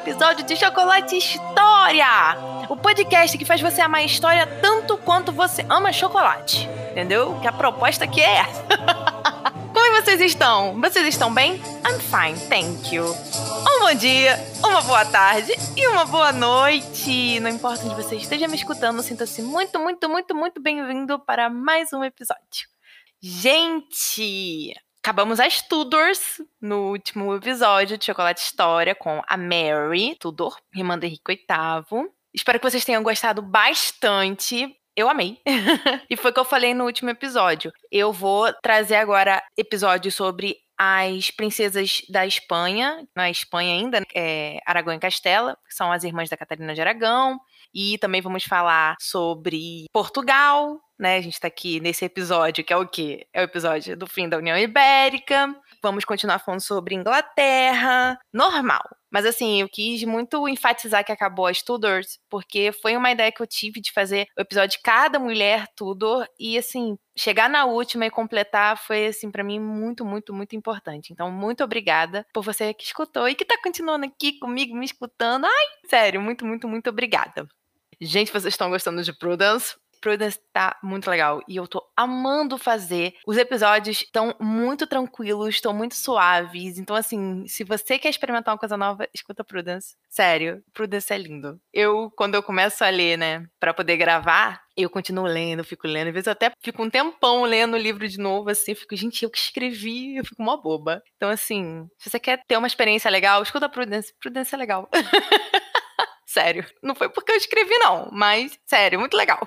episódio de Chocolate História! O podcast que faz você amar a história tanto quanto você ama chocolate. Entendeu? Que a proposta aqui é essa. Como vocês estão? Vocês estão bem? I'm fine, thank you. Um bom dia, uma boa tarde e uma boa noite. Não importa onde você esteja me escutando, sinta-se muito, muito, muito, muito bem-vindo para mais um episódio. Gente, acabamos as Tudors no último episódio de Chocolate História com a Mary Tudor, irmã do Henrique VIII. Espero que vocês tenham gostado bastante. Eu amei. e foi o que eu falei no último episódio. Eu vou trazer agora episódios sobre as princesas da Espanha, na Espanha ainda, é, Aragão e Castela, que são as irmãs da Catarina de Aragão. E também vamos falar sobre Portugal, né? A gente está aqui nesse episódio, que é o quê? É o episódio do fim da União Ibérica. Vamos continuar falando sobre Inglaterra. Normal. Mas assim, eu quis muito enfatizar que acabou as Tudors, porque foi uma ideia que eu tive de fazer o episódio de cada mulher Tudor e assim, chegar na última e completar foi assim para mim muito, muito, muito importante. Então, muito obrigada por você que escutou e que tá continuando aqui comigo me escutando. Ai, sério, muito, muito, muito obrigada. Gente, vocês estão gostando de Prudence? Prudence tá muito legal e eu tô amando fazer. Os episódios estão muito tranquilos, estão muito suaves. Então, assim, se você quer experimentar uma coisa nova, escuta Prudence. Sério, Prudence é lindo. Eu, quando eu começo a ler, né, para poder gravar, eu continuo lendo, fico lendo. Às vezes eu até fico um tempão lendo o livro de novo, assim, fico, gente, eu que escrevi, eu fico uma boba. Então, assim, se você quer ter uma experiência legal, escuta Prudence. Prudence é legal. sério. Não foi porque eu escrevi, não, mas sério, muito legal.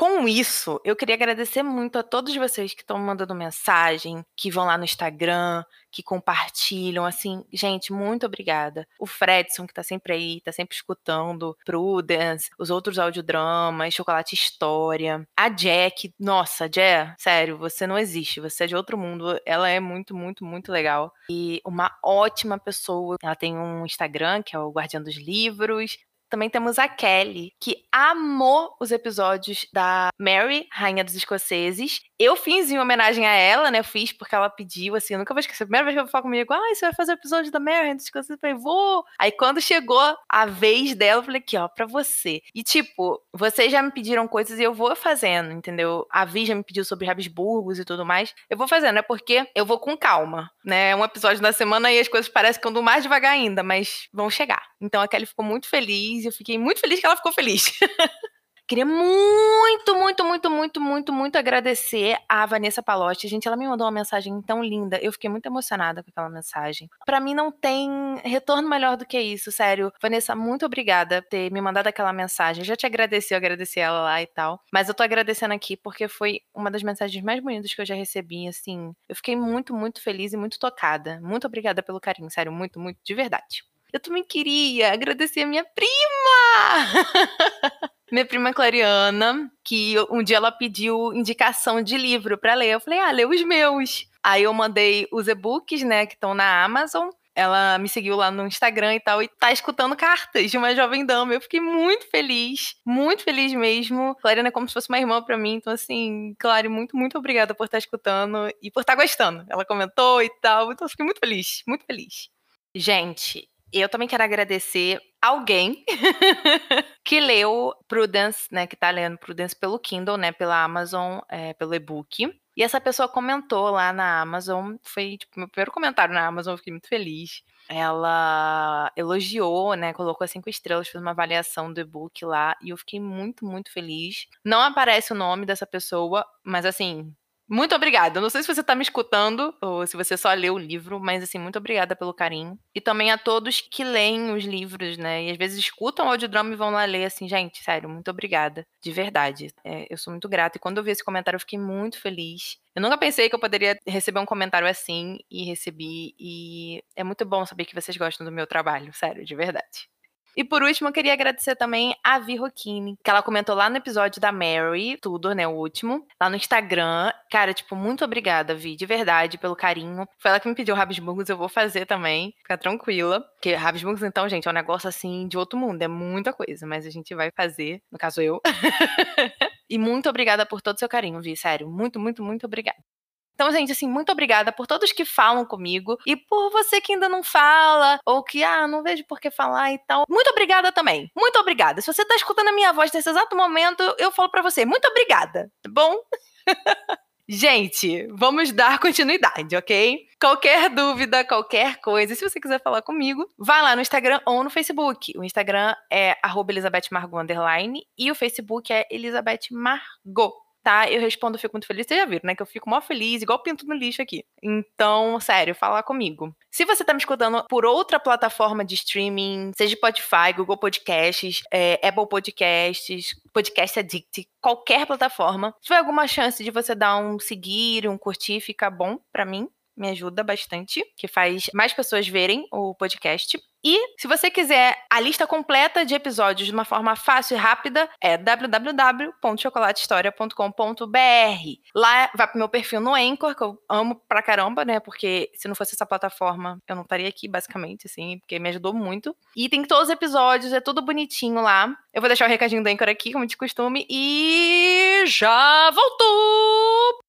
Com isso, eu queria agradecer muito a todos vocês que estão mandando mensagem, que vão lá no Instagram, que compartilham, assim, gente, muito obrigada. O Fredson, que tá sempre aí, tá sempre escutando, Prudence, os outros audiodramas, Chocolate História, a Jack, nossa, Jé, sério, você não existe, você é de outro mundo, ela é muito, muito, muito legal. E uma ótima pessoa, ela tem um Instagram, que é o Guardião dos Livros, também temos a Kelly, que amou os episódios da Mary, Rainha dos Escoceses. Eu fiz em homenagem a ela, né? Eu fiz porque ela pediu, assim, eu nunca vou esquecer. A primeira vez que ela falou comigo, ah, você vai fazer o episódio da Mary, Rainha dos Escoceses? Eu falei, vou. Aí quando chegou a vez dela, eu falei, aqui, ó, pra você. E tipo, vocês já me pediram coisas e eu vou fazendo, entendeu? A Vi já me pediu sobre Habsburgos e tudo mais. Eu vou fazendo, é porque eu vou com calma, né? Um episódio na semana e as coisas parecem que andam mais devagar ainda, mas vão chegar. Então a Kelly ficou muito feliz feliz. Eu fiquei muito feliz que ela ficou feliz. Queria muito, muito, muito, muito, muito, muito agradecer a Vanessa Palotti. Gente, ela me mandou uma mensagem tão linda. Eu fiquei muito emocionada com aquela mensagem. Para mim não tem retorno melhor do que isso, sério. Vanessa, muito obrigada por ter me mandado aquela mensagem. Eu já te agradeci, eu agradeci ela lá e tal. Mas eu tô agradecendo aqui porque foi uma das mensagens mais bonitas que eu já recebi, assim. Eu fiquei muito, muito feliz e muito tocada. Muito obrigada pelo carinho, sério, muito, muito, de verdade. Eu também queria agradecer a minha prima! minha prima Clariana, que um dia ela pediu indicação de livro para ler. Eu falei, ah, lê os meus. Aí eu mandei os e-books, né, que estão na Amazon. Ela me seguiu lá no Instagram e tal, e tá escutando cartas de uma jovem dama. Eu fiquei muito feliz, muito feliz mesmo. Clariana é como se fosse uma irmã para mim, então assim, Clary, muito, muito obrigada por estar escutando e por estar gostando. Ela comentou e tal, então eu fiquei muito feliz, muito feliz. Gente, eu também quero agradecer alguém que leu Prudence, né, que tá lendo Prudence pelo Kindle, né, pela Amazon, é, pelo e-book. E essa pessoa comentou lá na Amazon, foi tipo meu primeiro comentário na Amazon, eu fiquei muito feliz. Ela elogiou, né, colocou cinco estrelas, fez uma avaliação do e-book lá, e eu fiquei muito, muito feliz. Não aparece o nome dessa pessoa, mas assim, muito obrigada. Não sei se você está me escutando ou se você só leu o livro, mas assim, muito obrigada pelo carinho. E também a todos que leem os livros, né? E às vezes escutam o audiodrama e vão lá ler, assim, gente, sério, muito obrigada. De verdade. É, eu sou muito grata. E quando eu vi esse comentário, eu fiquei muito feliz. Eu nunca pensei que eu poderia receber um comentário assim e recebi. E é muito bom saber que vocês gostam do meu trabalho, sério, de verdade. E por último, eu queria agradecer também a Vi Rocchini, que ela comentou lá no episódio da Mary, tudo, né, o último, lá no Instagram. Cara, tipo, muito obrigada, Vi, de verdade, pelo carinho. Foi ela que me pediu Rabisburgos, eu vou fazer também, fica tranquila. Porque Rabisburgos, então, gente, é um negócio assim de outro mundo, é muita coisa, mas a gente vai fazer, no caso eu. e muito obrigada por todo o seu carinho, Vi, sério, muito, muito, muito obrigada. Então, gente, assim, muito obrigada por todos que falam comigo e por você que ainda não fala ou que, ah, não vejo por que falar e tal. Muito obrigada também. Muito obrigada. Se você tá escutando a minha voz nesse exato momento, eu falo para você, muito obrigada, tá bom? Gente, vamos dar continuidade, ok? Qualquer dúvida, qualquer coisa, se você quiser falar comigo, vai lá no Instagram ou no Facebook. O Instagram é @elizabethmargot e o Facebook é Elizabeth Margot tá? Eu respondo, fico muito feliz. Vocês já viram, né? Que eu fico mó feliz, igual pinto no lixo aqui. Então, sério, fala comigo. Se você tá me escutando por outra plataforma de streaming, seja Spotify, Google Podcasts, é, Apple Podcasts, Podcast Addict, qualquer plataforma, se tiver alguma chance de você dar um seguir, um curtir, fica bom para mim me ajuda bastante, que faz mais pessoas verem o podcast. E se você quiser a lista completa de episódios de uma forma fácil e rápida, é www.chocolatehistoria.com.br. Lá vai pro meu perfil no Anchor, que eu amo pra caramba, né? Porque se não fosse essa plataforma, eu não estaria aqui, basicamente, assim, porque me ajudou muito. E tem todos os episódios, é tudo bonitinho lá. Eu vou deixar o recadinho do Anchor aqui, como de costume, e já voltou!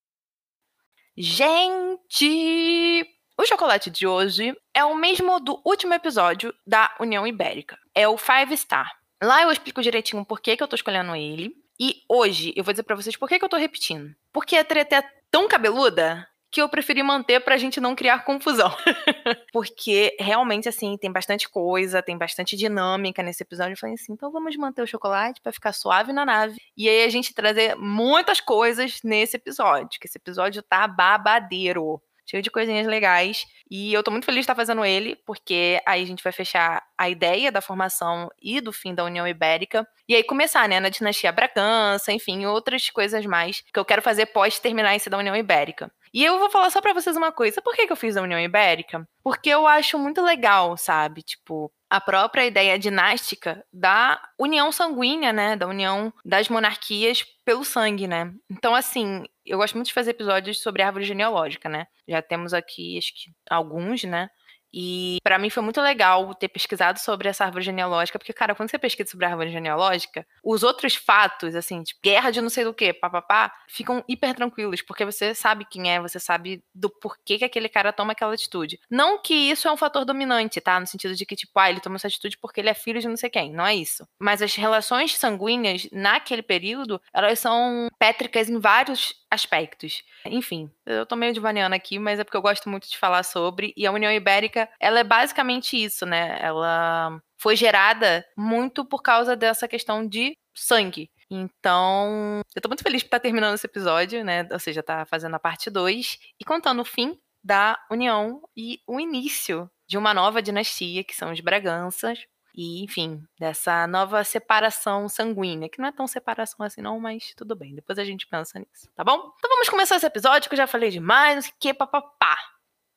Gente! O chocolate de hoje é o mesmo do último episódio da União Ibérica. É o Five Star. Lá eu explico direitinho por que, que eu tô escolhendo ele. E hoje eu vou dizer para vocês por que, que eu tô repetindo. Porque a treta é tão cabeluda que eu preferi manter pra gente não criar confusão. Porque realmente, assim, tem bastante coisa, tem bastante dinâmica nesse episódio. Eu falei assim, então vamos manter o chocolate para ficar suave na nave. E aí a gente trazer muitas coisas nesse episódio, que esse episódio tá babadeiro cheio de coisinhas legais. E eu tô muito feliz de estar fazendo ele, porque aí a gente vai fechar a ideia da formação e do fim da União Ibérica. E aí começar, né, na dinastia Bragança, enfim, outras coisas mais que eu quero fazer pós terminar esse da União Ibérica. E eu vou falar só para vocês uma coisa. Por que, que eu fiz a União Ibérica? Porque eu acho muito legal, sabe? Tipo, a própria ideia dinástica da união sanguínea, né? Da união das monarquias pelo sangue, né? Então, assim, eu gosto muito de fazer episódios sobre árvore genealógica, né? Já temos aqui, acho que, alguns, né? E para mim foi muito legal ter pesquisado sobre essa árvore genealógica, porque, cara, quando você pesquisa sobre a árvore genealógica, os outros fatos, assim, tipo, guerra de não sei do que, papapá, ficam hiper tranquilos, porque você sabe quem é, você sabe do porquê que aquele cara toma aquela atitude. Não que isso é um fator dominante, tá? No sentido de que, tipo, ah, ele toma essa atitude porque ele é filho de não sei quem. Não é isso. Mas as relações sanguíneas, naquele período, elas são pétricas em vários aspectos. Enfim, eu tô meio divaniando aqui, mas é porque eu gosto muito de falar sobre. E a União Ibérica, ela é basicamente isso, né? Ela foi gerada muito por causa dessa questão de sangue. Então, eu tô muito feliz por estar terminando esse episódio, né? Ou seja, tá fazendo a parte 2 e contando o fim da União e o início de uma nova dinastia, que são os Braganças, e, enfim, dessa nova separação sanguínea, que não é tão separação assim, não, mas tudo bem, depois a gente pensa nisso, tá bom? Então vamos começar esse episódio que eu já falei demais, não sei o que, papapá.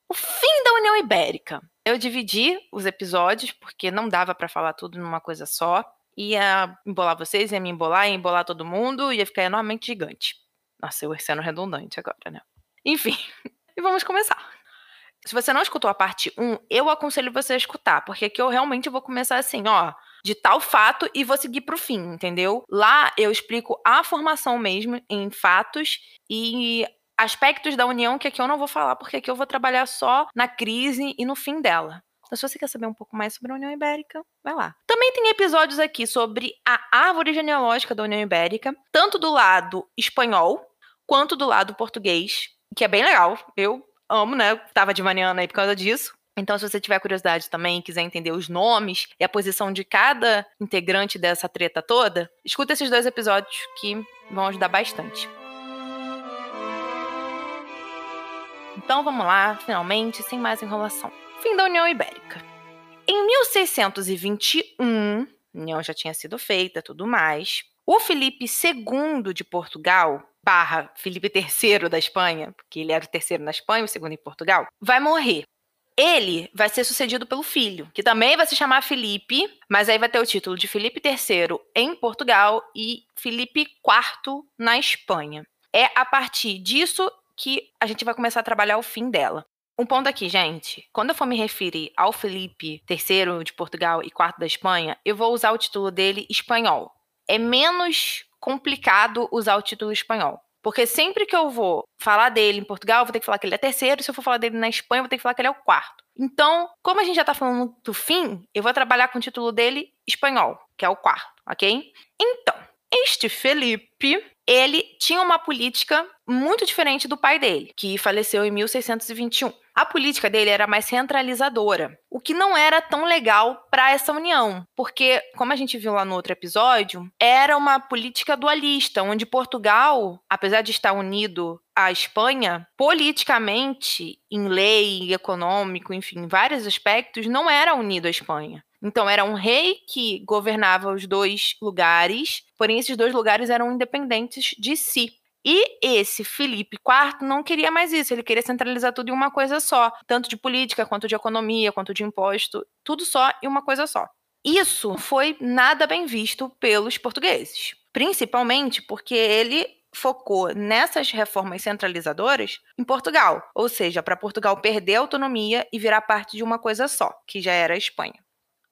O fim da União Ibérica. Eu dividi os episódios, porque não dava para falar tudo numa coisa só. Ia embolar vocês, ia me embolar, ia embolar todo mundo, ia ficar enormemente gigante. Nossa, eu sendo redundante agora, né? Enfim, e vamos começar se você não escutou a parte 1, eu aconselho você a escutar, porque aqui eu realmente vou começar assim, ó, de tal fato e vou seguir pro fim, entendeu? Lá eu explico a formação mesmo em fatos e aspectos da união que aqui eu não vou falar, porque aqui eu vou trabalhar só na crise e no fim dela. Então, se você quer saber um pouco mais sobre a União Ibérica, vai lá. Também tem episódios aqui sobre a árvore genealógica da União Ibérica, tanto do lado espanhol quanto do lado português, que é bem legal. Eu amo, né? Tava de manhã aí por causa disso. Então, se você tiver curiosidade também, quiser entender os nomes e a posição de cada integrante dessa treta toda, escuta esses dois episódios que vão ajudar bastante. Então vamos lá, finalmente, sem mais enrolação. Fim da União Ibérica. Em 1621, a União já tinha sido feita, tudo mais. O Felipe II de Portugal barra Felipe III da Espanha, porque ele era o terceiro na Espanha, o segundo em Portugal, vai morrer. Ele vai ser sucedido pelo filho, que também vai se chamar Felipe, mas aí vai ter o título de Felipe III em Portugal e Felipe IV na Espanha. É a partir disso que a gente vai começar a trabalhar o fim dela. Um ponto aqui, gente. Quando eu for me referir ao Felipe III de Portugal e IV da Espanha, eu vou usar o título dele espanhol. É menos complicado usar o título espanhol. Porque sempre que eu vou falar dele em Portugal, eu vou ter que falar que ele é terceiro. Se eu for falar dele na Espanha, eu vou ter que falar que ele é o quarto. Então, como a gente já tá falando do fim, eu vou trabalhar com o título dele espanhol, que é o quarto, ok? Então, este Felipe, ele tinha uma política muito diferente do pai dele, que faleceu em 1621. A política dele era mais centralizadora, o que não era tão legal para essa união, porque, como a gente viu lá no outro episódio, era uma política dualista, onde Portugal, apesar de estar unido à Espanha, politicamente, em lei, econômico, enfim, em vários aspectos, não era unido à Espanha. Então, era um rei que governava os dois lugares, porém, esses dois lugares eram independentes de si. E esse Felipe IV não queria mais isso, ele queria centralizar tudo em uma coisa só, tanto de política, quanto de economia, quanto de imposto, tudo só em uma coisa só. Isso foi nada bem visto pelos portugueses, principalmente porque ele focou nessas reformas centralizadoras em Portugal, ou seja, para Portugal perder a autonomia e virar parte de uma coisa só, que já era a Espanha.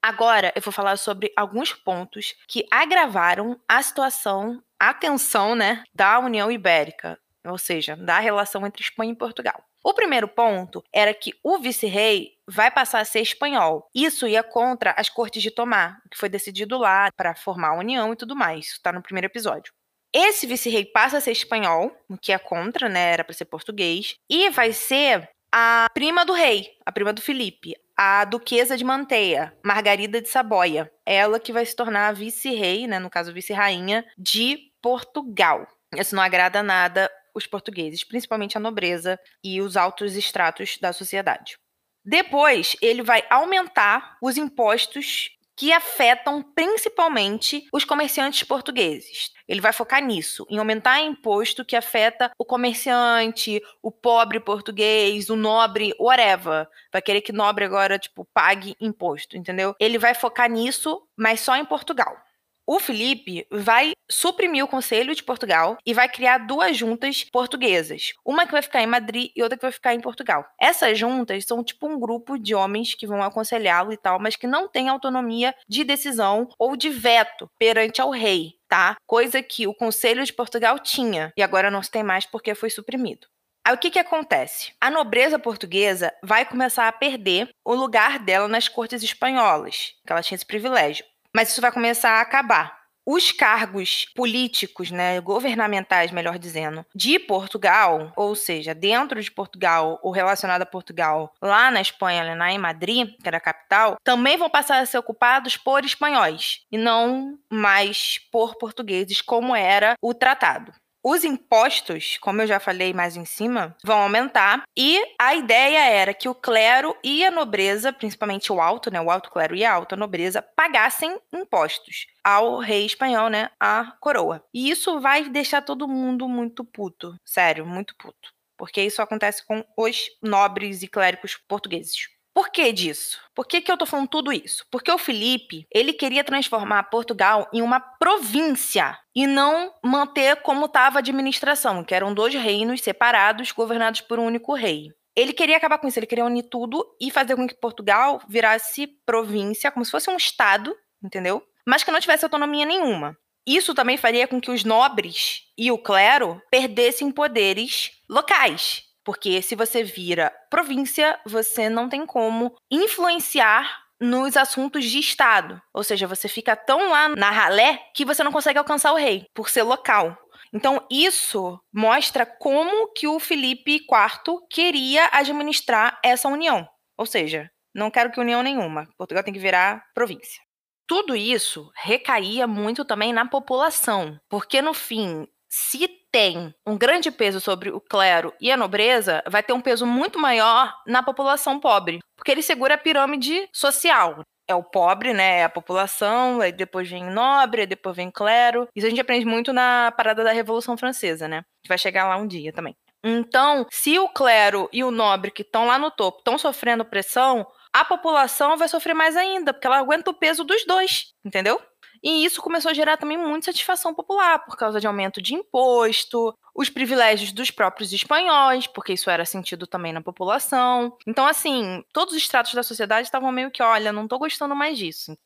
Agora eu vou falar sobre alguns pontos que agravaram a situação a tensão né, da União Ibérica, ou seja, da relação entre Espanha e Portugal. O primeiro ponto era que o vice-rei vai passar a ser espanhol. Isso ia contra as cortes de Tomar, que foi decidido lá para formar a União e tudo mais. Isso está no primeiro episódio. Esse vice-rei passa a ser espanhol, o que é contra, né? Era para ser português. E vai ser a prima do rei, a prima do Felipe, a duquesa de Manteia, Margarida de Saboia. Ela que vai se tornar a vice-rei, né? No caso, vice-rainha de Portugal. Isso não agrada nada os portugueses, principalmente a nobreza e os altos estratos da sociedade. Depois, ele vai aumentar os impostos que afetam principalmente os comerciantes portugueses. Ele vai focar nisso, em aumentar imposto que afeta o comerciante, o pobre português, o nobre, whatever. Vai querer que nobre agora, tipo, pague imposto, entendeu? Ele vai focar nisso, mas só em Portugal. O Felipe vai suprimir o Conselho de Portugal e vai criar duas juntas portuguesas. Uma que vai ficar em Madrid e outra que vai ficar em Portugal. Essas juntas são tipo um grupo de homens que vão aconselhá-lo e tal, mas que não tem autonomia de decisão ou de veto perante ao rei, tá? Coisa que o Conselho de Portugal tinha e agora não se tem mais porque foi suprimido. Aí o que, que acontece? A nobreza portuguesa vai começar a perder o lugar dela nas cortes espanholas, que ela tinha esse privilégio mas isso vai começar a acabar. Os cargos políticos, né, governamentais, melhor dizendo, de Portugal, ou seja, dentro de Portugal ou relacionado a Portugal, lá na Espanha, lá em Madrid, que era a capital, também vão passar a ser ocupados por espanhóis e não mais por portugueses, como era o tratado. Os impostos, como eu já falei mais em cima, vão aumentar e a ideia era que o clero e a nobreza, principalmente o alto, né, o alto clero e a alta nobreza, pagassem impostos ao rei espanhol, né, a coroa. E isso vai deixar todo mundo muito puto, sério, muito puto, porque isso acontece com os nobres e clérigos portugueses. Por que disso? Por que, que eu tô falando tudo isso? Porque o Felipe, ele queria transformar Portugal em uma província e não manter como estava a administração, que eram dois reinos separados, governados por um único rei. Ele queria acabar com isso, ele queria unir tudo e fazer com que Portugal virasse província, como se fosse um estado, entendeu? Mas que não tivesse autonomia nenhuma. Isso também faria com que os nobres e o clero perdessem poderes locais. Porque se você vira província, você não tem como influenciar nos assuntos de Estado. Ou seja, você fica tão lá na ralé que você não consegue alcançar o rei, por ser local. Então, isso mostra como que o Felipe IV queria administrar essa união. Ou seja, não quero que união nenhuma. Portugal tem que virar província. Tudo isso recaía muito também na população, porque no fim, se tem um grande peso sobre o clero e a nobreza, vai ter um peso muito maior na população pobre, porque ele segura a pirâmide social. É o pobre, né? É a população, aí depois vem nobre, depois vem clero. Isso a gente aprende muito na parada da Revolução Francesa, né? Que vai chegar lá um dia também. Então, se o clero e o nobre que estão lá no topo estão sofrendo pressão, a população vai sofrer mais ainda, porque ela aguenta o peso dos dois, entendeu? E isso começou a gerar também muita satisfação popular, por causa de aumento de imposto, os privilégios dos próprios espanhóis, porque isso era sentido também na população. Então, assim, todos os estratos da sociedade estavam meio que, olha, não tô gostando mais disso.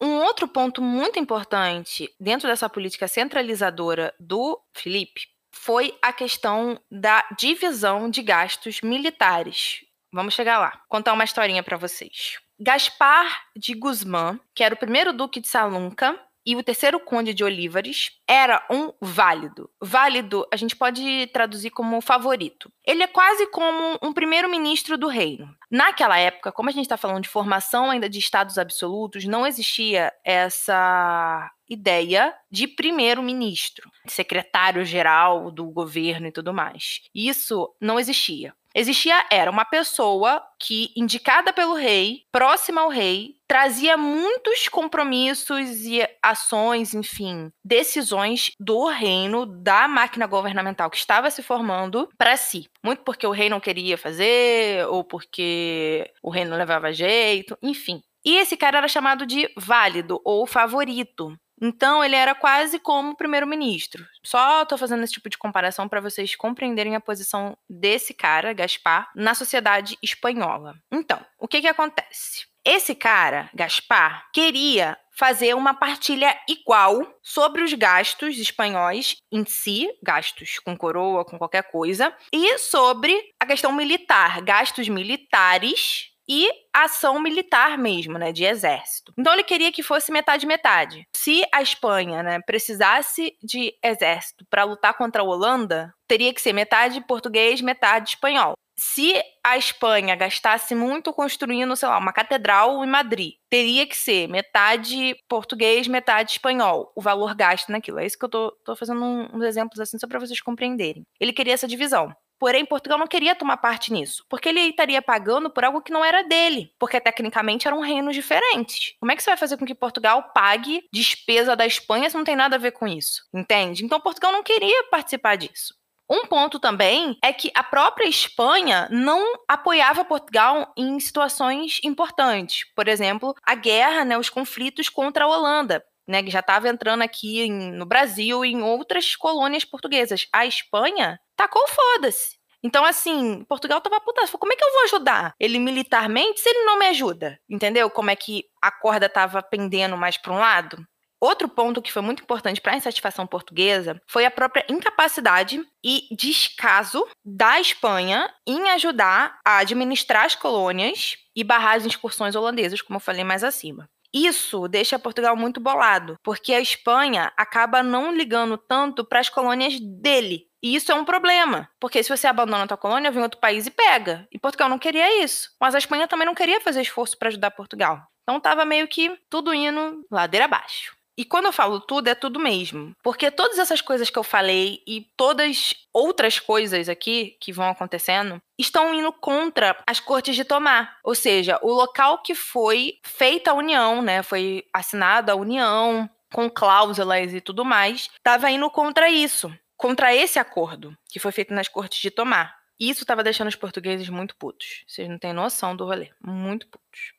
Um outro ponto muito importante dentro dessa política centralizadora do Felipe foi a questão da divisão de gastos militares. Vamos chegar lá. Contar uma historinha para vocês. Gaspar de Guzmán, que era o primeiro duque de Salunca, e o terceiro conde de Olivares era um válido. Válido a gente pode traduzir como favorito. Ele é quase como um primeiro-ministro do reino. Naquela época, como a gente está falando de formação ainda de estados absolutos, não existia essa ideia de primeiro-ministro, secretário-geral do governo e tudo mais. Isso não existia. Existia era uma pessoa que indicada pelo rei, próxima ao rei, trazia muitos compromissos e ações, enfim, decisões do reino, da máquina governamental que estava se formando para si. Muito porque o rei não queria fazer ou porque o rei não levava jeito, enfim. E esse cara era chamado de válido ou favorito. Então, ele era quase como primeiro-ministro. Só estou fazendo esse tipo de comparação para vocês compreenderem a posição desse cara, Gaspar, na sociedade espanhola. Então, o que que acontece? Esse cara, Gaspar, queria fazer uma partilha igual sobre os gastos espanhóis em si, gastos com coroa, com qualquer coisa, e sobre a questão militar, gastos militares e ação militar mesmo, né, de exército. Então ele queria que fosse metade metade. Se a Espanha, né, precisasse de exército para lutar contra a Holanda, teria que ser metade português, metade espanhol. Se a Espanha gastasse muito construindo, sei lá, uma catedral em Madrid, teria que ser metade português, metade espanhol, o valor gasto naquilo. É isso que eu tô, tô fazendo uns exemplos assim só para vocês compreenderem. Ele queria essa divisão. Porém, Portugal não queria tomar parte nisso, porque ele estaria pagando por algo que não era dele, porque tecnicamente eram reinos diferentes. Como é que você vai fazer com que Portugal pague despesa da Espanha se não tem nada a ver com isso? Entende? Então, Portugal não queria participar disso. Um ponto também é que a própria Espanha não apoiava Portugal em situações importantes. Por exemplo, a guerra, né, os conflitos contra a Holanda né, que já estava entrando aqui em, no Brasil e em outras colônias portuguesas. A Espanha tacou foda-se. Então, assim, Portugal tava puta. Como é que eu vou ajudar ele militarmente se ele não me ajuda? Entendeu? Como é que a corda tava pendendo mais para um lado? Outro ponto que foi muito importante para a insatisfação portuguesa foi a própria incapacidade e descaso da Espanha em ajudar a administrar as colônias e barrar as incursões holandesas, como eu falei mais acima. Isso deixa Portugal muito bolado, porque a Espanha acaba não ligando tanto para as colônias dele. E isso é um problema, porque se você abandona a tua colônia, vem outro país e pega. E Portugal não queria isso. Mas a Espanha também não queria fazer esforço para ajudar Portugal. Então tava meio que tudo indo ladeira abaixo. E quando eu falo tudo, é tudo mesmo. Porque todas essas coisas que eu falei e todas outras coisas aqui que vão acontecendo estão indo contra as cortes de Tomar. Ou seja, o local que foi feita a união, né? Foi assinada a união com cláusulas e tudo mais, estava indo contra isso, contra esse acordo que foi feito nas cortes de Tomar. Isso estava deixando os portugueses muito putos. Vocês não têm noção do rolê. Muito putos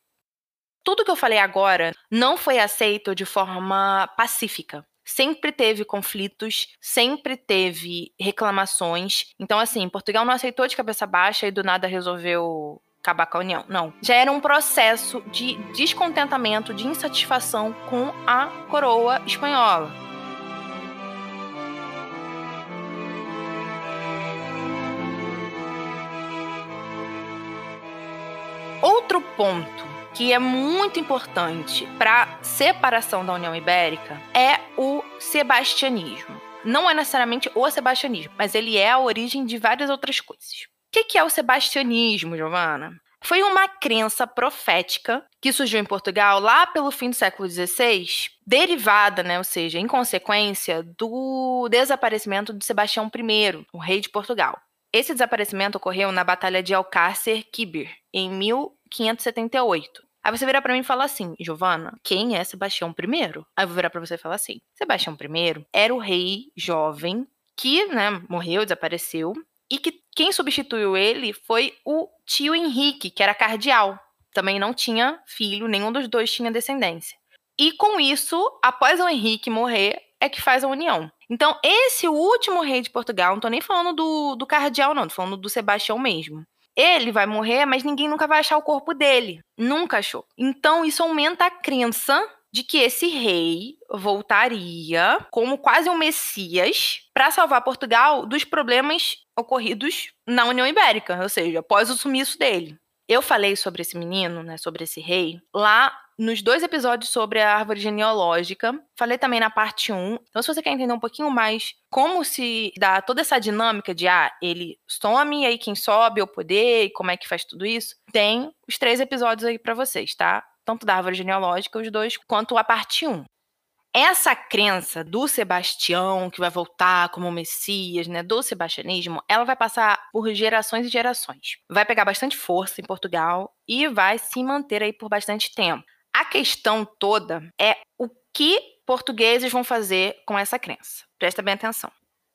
tudo que eu falei agora não foi aceito de forma pacífica. Sempre teve conflitos, sempre teve reclamações. Então, assim, Portugal não aceitou de cabeça baixa e do nada resolveu acabar com a União. Não. Já era um processo de descontentamento, de insatisfação com a coroa espanhola. Outro ponto que é muito importante para a separação da União Ibérica é o sebastianismo. Não é necessariamente o sebastianismo, mas ele é a origem de várias outras coisas. O que é o sebastianismo, Giovana? Foi uma crença profética que surgiu em Portugal lá pelo fim do século XVI, derivada, né, ou seja, em consequência do desaparecimento de Sebastião I, o rei de Portugal. Esse desaparecimento ocorreu na Batalha de Alcácer Quibir, em 1578. Aí você vira para mim e fala assim, Giovana, quem é Sebastião I? Aí eu vou virar para você e falar assim, Sebastião I era o rei jovem que, né, morreu, desapareceu, e que quem substituiu ele foi o tio Henrique, que era cardeal. Também não tinha filho, nenhum dos dois tinha descendência. E com isso, após o Henrique morrer, é que faz a união. Então, esse último rei de Portugal, não tô nem falando do, do cardeal, não, tô falando do Sebastião mesmo. Ele vai morrer, mas ninguém nunca vai achar o corpo dele. Nunca achou. Então, isso aumenta a crença de que esse rei voltaria como quase um messias para salvar Portugal dos problemas ocorridos na União Ibérica, ou seja, após o sumiço dele. Eu falei sobre esse menino, né, sobre esse rei, lá nos dois episódios sobre a árvore genealógica. Falei também na parte 1. Então, se você quer entender um pouquinho mais como se dá toda essa dinâmica de, ah, ele some, aí quem sobe é o poder, e como é que faz tudo isso, tem os três episódios aí para vocês, tá? Tanto da árvore genealógica, os dois, quanto a parte 1 essa crença do Sebastião, que vai voltar como Messias, né, do sebastianismo, ela vai passar por gerações e gerações. Vai pegar bastante força em Portugal e vai se manter aí por bastante tempo. A questão toda é o que portugueses vão fazer com essa crença. Presta bem atenção.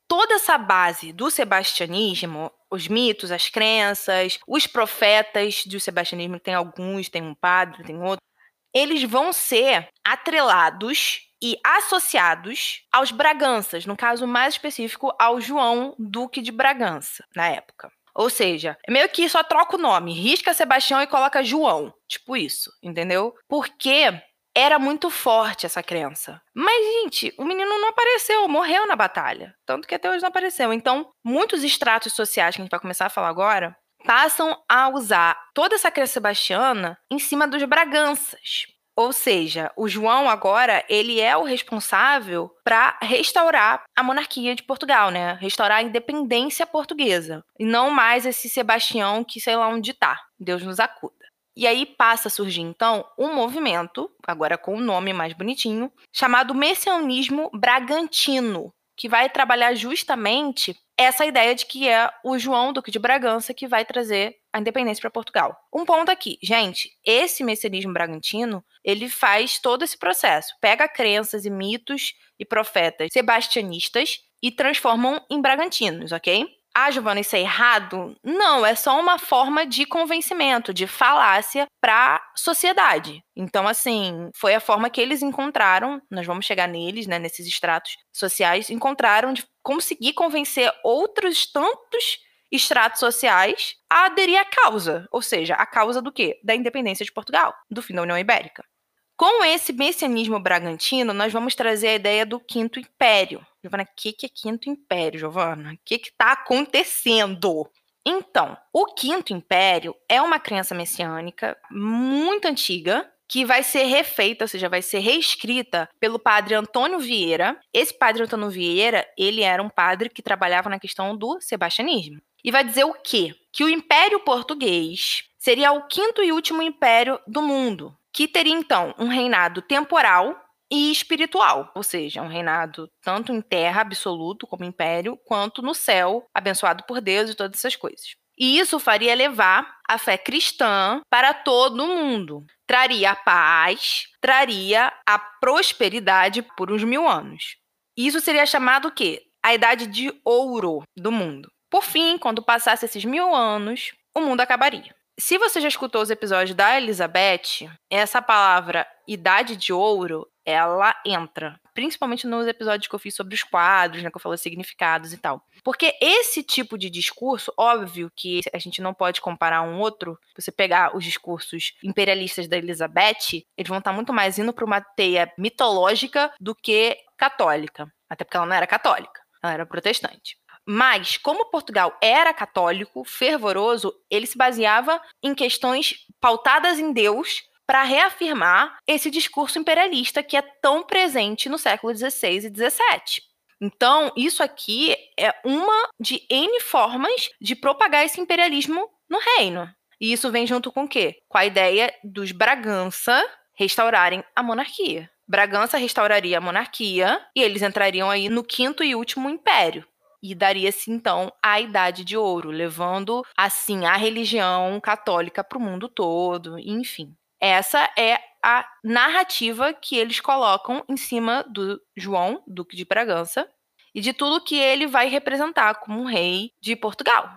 Toda essa base do sebastianismo, os mitos, as crenças, os profetas do sebastianismo, tem alguns, tem um padre, tem outro, eles vão ser atrelados e associados aos Braganças, no caso mais específico ao João Duque de Bragança, na época. Ou seja, meio que só troca o nome, risca Sebastião e coloca João, tipo isso, entendeu? Porque era muito forte essa crença. Mas, gente, o menino não apareceu, morreu na batalha. Tanto que até hoje não apareceu. Então, muitos estratos sociais que a gente vai começar a falar agora passam a usar toda essa crença sebastiana em cima dos Braganças. Ou seja, o João agora, ele é o responsável para restaurar a monarquia de Portugal, né? Restaurar a independência portuguesa. E não mais esse Sebastião que sei lá onde tá. Deus nos acuda. E aí passa a surgir então um movimento, agora com um nome mais bonitinho, chamado Messianismo Bragantino, que vai trabalhar justamente essa ideia de que é o João Duque de Bragança que vai trazer a independência para Portugal. Um ponto aqui, gente, esse messianismo bragantino, ele faz todo esse processo, pega crenças e mitos e profetas sebastianistas e transformam em bragantinos, ok? Ah, Giovana, isso é errado? Não, é só uma forma de convencimento, de falácia para a sociedade. Então, assim, foi a forma que eles encontraram, nós vamos chegar neles, né, nesses estratos sociais, encontraram de conseguir convencer outros tantos estratos sociais a aderir à causa. Ou seja, a causa do quê? Da independência de Portugal, do fim da União Ibérica. Com esse messianismo bragantino, nós vamos trazer a ideia do Quinto Império. Giovana, o que, que é Quinto Império, Giovana? O que está acontecendo? Então, o Quinto Império é uma crença messiânica muito antiga, que vai ser refeita, ou seja, vai ser reescrita pelo padre Antônio Vieira. Esse padre Antônio Vieira, ele era um padre que trabalhava na questão do sebastianismo. E vai dizer o quê? Que o Império Português seria o quinto e último império do mundo que teria então um reinado temporal e espiritual, ou seja, um reinado tanto em terra absoluto como império, quanto no céu, abençoado por Deus e todas essas coisas. E isso faria levar a fé cristã para todo o mundo. Traria a paz, traria a prosperidade por uns mil anos. Isso seria chamado o quê? A idade de ouro do mundo. Por fim, quando passasse esses mil anos, o mundo acabaria. Se você já escutou os episódios da Elizabeth, essa palavra idade de ouro, ela entra. Principalmente nos episódios que eu fiz sobre os quadros, né? Que eu falei significados e tal. Porque esse tipo de discurso, óbvio que a gente não pode comparar um outro. Você pegar os discursos imperialistas da Elizabeth, eles vão estar muito mais indo para uma teia mitológica do que católica. Até porque ela não era católica, ela era protestante. Mas, como Portugal era católico, fervoroso, ele se baseava em questões pautadas em Deus para reafirmar esse discurso imperialista que é tão presente no século XVI e XVII. Então, isso aqui é uma de N formas de propagar esse imperialismo no reino. E isso vem junto com o quê? Com a ideia dos Bragança restaurarem a monarquia. Bragança restauraria a monarquia e eles entrariam aí no quinto e último império, e daria-se então a Idade de Ouro, levando assim a religião católica para o mundo todo, enfim. Essa é a narrativa que eles colocam em cima do João, Duque de Bragança, e de tudo que ele vai representar como um rei de Portugal.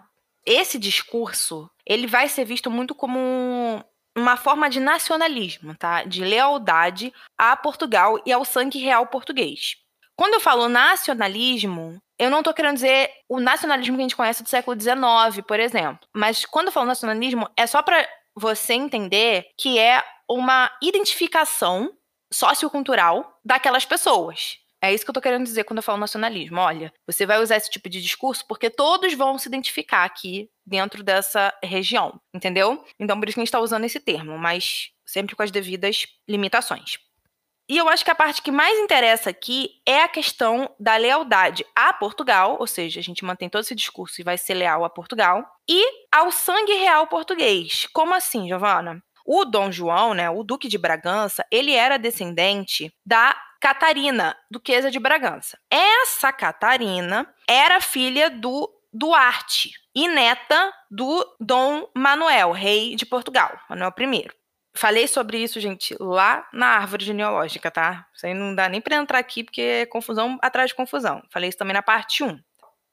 Esse discurso, ele vai ser visto muito como uma forma de nacionalismo, tá? De lealdade a Portugal e ao sangue real português. Quando eu falo nacionalismo, eu não estou querendo dizer o nacionalismo que a gente conhece do século XIX, por exemplo. Mas quando eu falo nacionalismo, é só para você entender que é uma identificação sociocultural daquelas pessoas. É isso que eu tô querendo dizer quando eu falo nacionalismo. Olha, você vai usar esse tipo de discurso porque todos vão se identificar aqui dentro dessa região, entendeu? Então, por isso que a gente está usando esse termo, mas sempre com as devidas limitações. E eu acho que a parte que mais interessa aqui é a questão da lealdade a Portugal, ou seja, a gente mantém todo esse discurso e vai ser leal a Portugal, e ao sangue real português. Como assim, Giovana? O Dom João, né, o Duque de Bragança, ele era descendente da Catarina, duquesa de Bragança. Essa Catarina era filha do Duarte e neta do Dom Manuel, rei de Portugal, Manuel I. Falei sobre isso, gente, lá na árvore genealógica, tá? Isso aí não dá nem para entrar aqui porque é confusão atrás de confusão. Falei isso também na parte 1.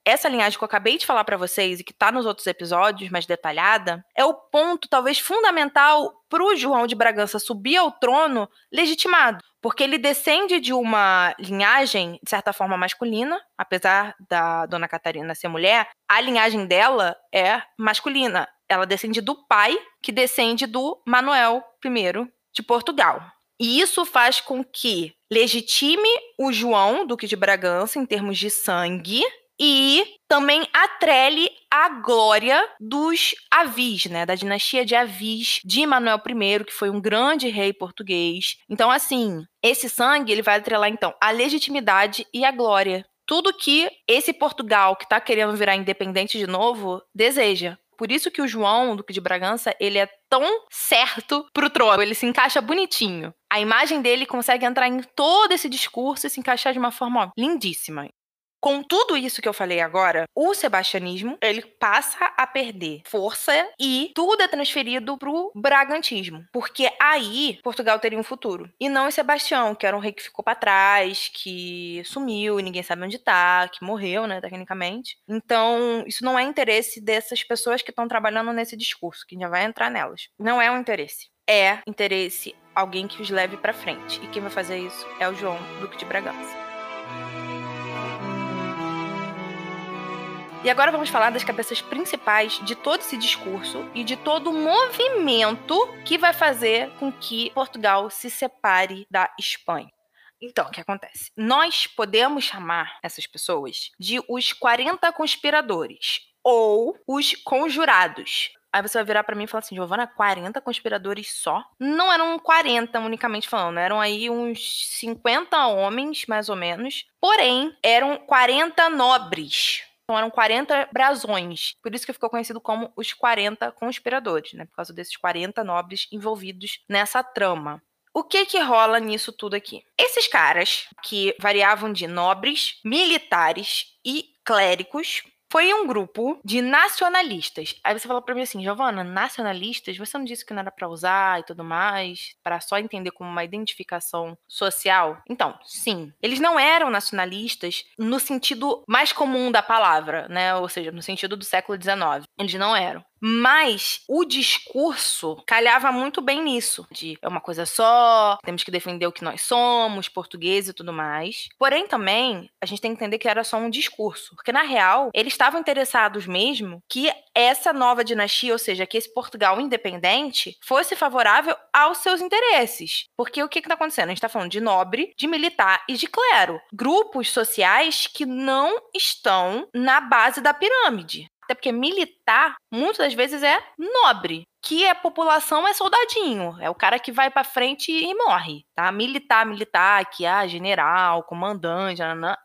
Essa linhagem que eu acabei de falar para vocês e que tá nos outros episódios, mais detalhada, é o ponto talvez fundamental para o João de Bragança subir ao trono legitimado, porque ele descende de uma linhagem de certa forma masculina, apesar da Dona Catarina ser mulher, a linhagem dela é masculina ela descende do pai, que descende do Manuel I de Portugal. E isso faz com que legitime o João, Duque de Bragança, em termos de sangue, e também atrele a glória dos Avis, né, da dinastia de Avis de Manuel I, que foi um grande rei português. Então, assim, esse sangue ele vai atrelar então a legitimidade e a glória. Tudo que esse Portugal que está querendo virar independente de novo deseja. Por isso que o João, Duque de Bragança, ele é tão certo pro trono. Ele se encaixa bonitinho. A imagem dele consegue entrar em todo esse discurso e se encaixar de uma forma ó, lindíssima. Com tudo isso que eu falei agora, o sebastianismo, ele passa a perder força e tudo é transferido pro bragantismo, porque aí Portugal teria um futuro. E não o Sebastião, que era um rei que ficou para trás, que sumiu, e ninguém sabe onde tá, que morreu, né, tecnicamente. Então, isso não é interesse dessas pessoas que estão trabalhando nesse discurso, que já vai entrar nelas. Não é um interesse. É interesse alguém que os leve para frente. E quem vai fazer isso é o João Duque de Bragança. E agora vamos falar das cabeças principais de todo esse discurso e de todo o movimento que vai fazer com que Portugal se separe da Espanha. Então, o que acontece? Nós podemos chamar essas pessoas de os 40 conspiradores ou os conjurados. Aí você vai virar para mim e falar assim, Giovana, 40 conspiradores só? Não eram 40 unicamente falando, eram aí uns 50 homens, mais ou menos. Porém, eram 40 nobres. Então eram 40 brasões. Por isso que ficou conhecido como os 40 conspiradores, né? Por causa desses 40 nobres envolvidos nessa trama. O que que rola nisso tudo aqui? Esses caras, que variavam de nobres, militares e clérigos, foi um grupo de nacionalistas. Aí você falou para mim assim, Giovana, nacionalistas, você não disse que não era para usar e tudo mais, para só entender como uma identificação social? Então, sim, eles não eram nacionalistas no sentido mais comum da palavra, né? Ou seja, no sentido do século XIX. Eles não eram. Mas o discurso calhava muito bem nisso, de é uma coisa só, temos que defender o que nós somos, português e tudo mais. Porém, também, a gente tem que entender que era só um discurso, porque na real, eles estavam interessados mesmo que essa nova dinastia, ou seja, que esse Portugal independente, fosse favorável aos seus interesses. Porque o que está acontecendo? A gente está falando de nobre, de militar e de clero. Grupos sociais que não estão na base da pirâmide. Até porque militar, muitas das vezes, é nobre. Que a população é soldadinho. É o cara que vai para frente e morre. Tá? Militar, militar, que é general, comandante,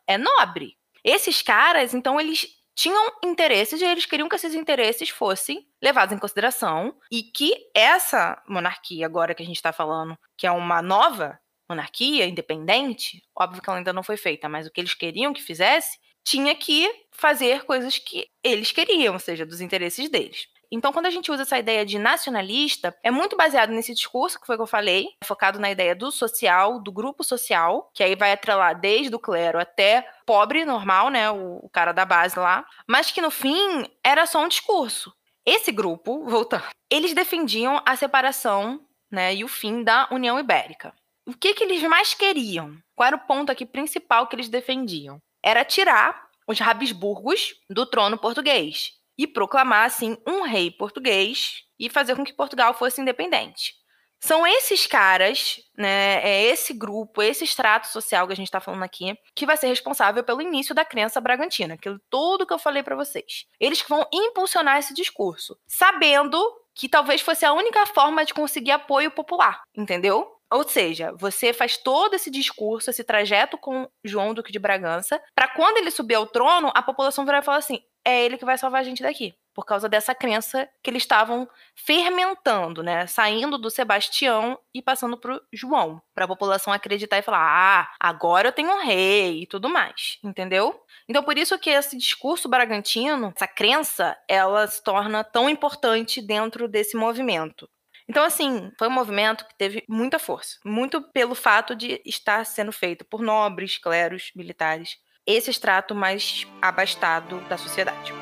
é nobre. Esses caras, então, eles tinham interesses e eles queriam que esses interesses fossem levados em consideração e que essa monarquia, agora que a gente está falando, que é uma nova monarquia independente, óbvio que ela ainda não foi feita, mas o que eles queriam que fizesse, tinha que fazer coisas que eles queriam, ou seja, dos interesses deles. Então, quando a gente usa essa ideia de nacionalista, é muito baseado nesse discurso que foi que eu falei, focado na ideia do social, do grupo social, que aí vai atrelar desde o clero até pobre normal, né, o, o cara da base lá, mas que no fim era só um discurso. Esse grupo, voltando, eles defendiam a separação, né, e o fim da União Ibérica. O que que eles mais queriam? Qual era o ponto aqui principal que eles defendiam? Era tirar os Habsburgos do trono português e proclamar assim um rei português e fazer com que Portugal fosse independente. São esses caras, né? É esse grupo, esse extrato social que a gente está falando aqui, que vai ser responsável pelo início da crença bragantina, aquilo tudo que eu falei para vocês. Eles que vão impulsionar esse discurso, sabendo que talvez fosse a única forma de conseguir apoio popular, entendeu? Ou seja, você faz todo esse discurso, esse trajeto com João Duque de Bragança, para quando ele subir ao trono, a população virar e falar assim: é ele que vai salvar a gente daqui. Por causa dessa crença que eles estavam fermentando, né? Saindo do Sebastião e passando pro João. Para a população acreditar e falar: ah, agora eu tenho um rei e tudo mais. Entendeu? Então, por isso que esse discurso bragantino, essa crença, ela se torna tão importante dentro desse movimento. Então, assim, foi um movimento que teve muita força. Muito pelo fato de estar sendo feito por nobres, cleros, militares. Esse extrato mais abastado da sociedade.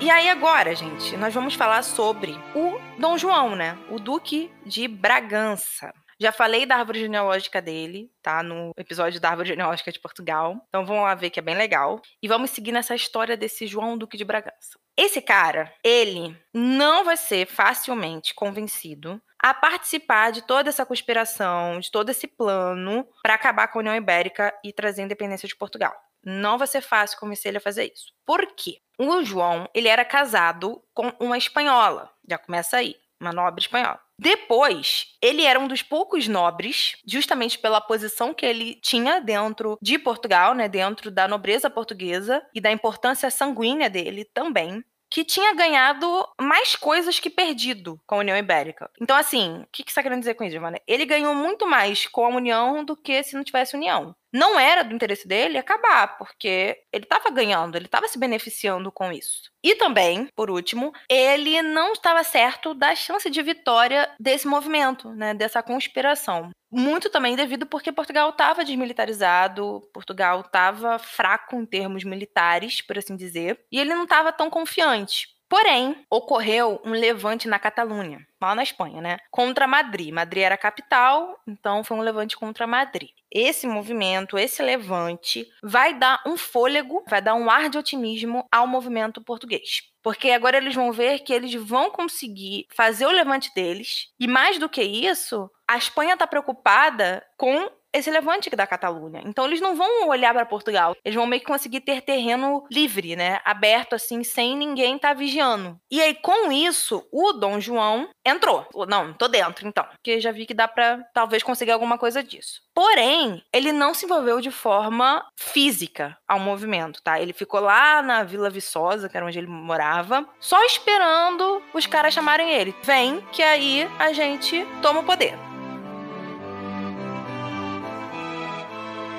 E aí agora, gente, nós vamos falar sobre o Dom João, né? O Duque de Bragança. Já falei da árvore genealógica dele, tá? No episódio da árvore genealógica de Portugal. Então vamos lá ver que é bem legal. E vamos seguir nessa história desse João Duque de Bragança. Esse cara, ele não vai ser facilmente convencido a participar de toda essa conspiração, de todo esse plano para acabar com a União Ibérica e trazer a independência de Portugal. Não vai ser fácil convencer ele a fazer isso. Por quê? O João, ele era casado com uma espanhola. Já começa aí, uma nobre espanhola. Depois, ele era um dos poucos nobres, justamente pela posição que ele tinha dentro de Portugal, né, dentro da nobreza portuguesa e da importância sanguínea dele também, que tinha ganhado mais coisas que perdido com a União Ibérica. Então, assim, o que, que você está querendo dizer com isso, Giovanna? Ele ganhou muito mais com a União do que se não tivesse União não era do interesse dele acabar, porque ele estava ganhando, ele estava se beneficiando com isso. E também, por último, ele não estava certo da chance de vitória desse movimento, né, dessa conspiração. Muito também devido porque Portugal estava desmilitarizado, Portugal estava fraco em termos militares, por assim dizer, e ele não estava tão confiante. Porém, ocorreu um levante na Catalunha, lá na Espanha, né? Contra Madrid. Madrid era a capital, então foi um levante contra Madrid. Esse movimento, esse levante, vai dar um fôlego, vai dar um ar de otimismo ao movimento português. Porque agora eles vão ver que eles vão conseguir fazer o levante deles, e mais do que isso, a Espanha está preocupada com esse levante da Catalunha. Então eles não vão olhar para Portugal, eles vão meio que conseguir ter terreno livre, né, aberto assim, sem ninguém estar tá vigiando. E aí com isso, o Dom João entrou. Não, tô dentro então, porque já vi que dá para talvez conseguir alguma coisa disso. Porém, ele não se envolveu de forma física ao movimento, tá? Ele ficou lá na Vila Viçosa, que era onde ele morava, só esperando os caras chamarem ele. Vem que aí a gente toma o poder.